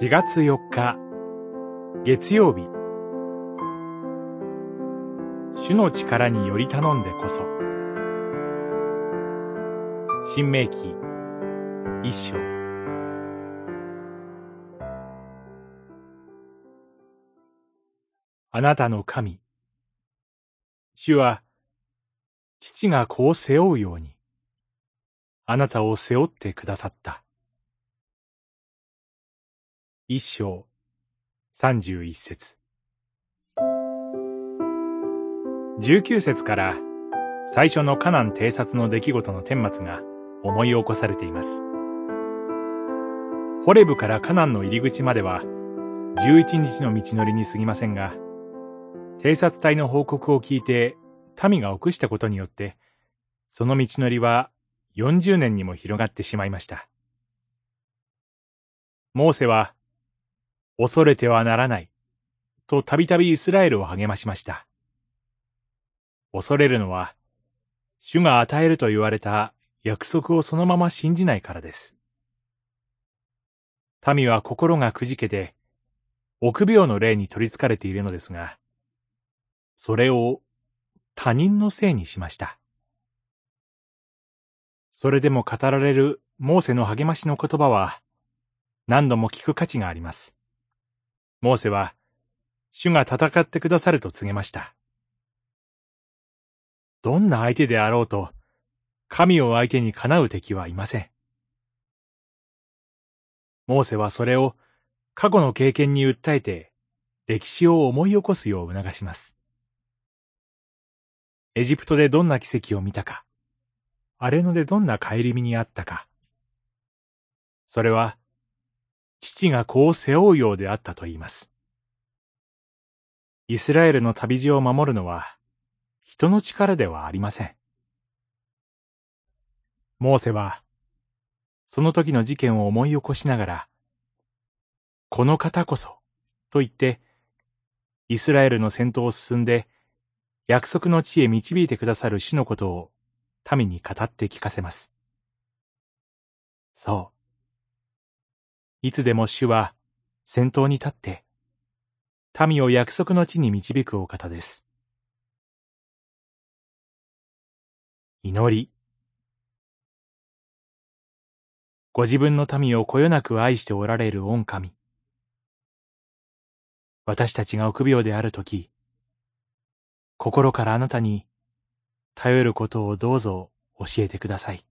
4月4日。月曜日。主の力により頼んでこそ。新明記。一章。あなたの神。主は父が子を背負うように。あなたを背負ってくださった。一章三十一節十九節から最初のカナン偵察の出来事の顛末が思い起こされています。ホレブからカナンの入り口までは十一日の道のりに過ぎませんが、偵察隊の報告を聞いて民が臆したことによって、その道のりは40年にも広がってしまいました。モーセは恐れてはならない、とたびたびイスラエルを励ましました。恐れるのは、主が与えると言われた約束をそのまま信じないからです。民は心がくじけて、臆病の霊に取り憑かれているのですが、それを他人のせいにしました。それでも語られるモーセの励ましの言葉は、何度も聞く価値があります。モーセは、主が戦ってくださると告げました。どんな相手であろうと、神を相手にかなう敵はいません。モーセはそれを過去の経験に訴えて、歴史を思い起こすよう促します。エジプトでどんな奇跡を見たか、アレノでどんな帰り身にあったか。それは、父が子を背負うようであったと言います。イスラエルの旅路を守るのは、人の力ではありません。モーセは、その時の事件を思い起こしながら、この方こそ、と言って、イスラエルの先頭を進んで、約束の地へ導いてくださる主のことを民に語って聞かせます。そう。いつでも主は先頭に立って、民を約束の地に導くお方です。祈り。ご自分の民をこよなく愛しておられる御神。私たちが臆病であるとき、心からあなたに頼ることをどうぞ教えてください。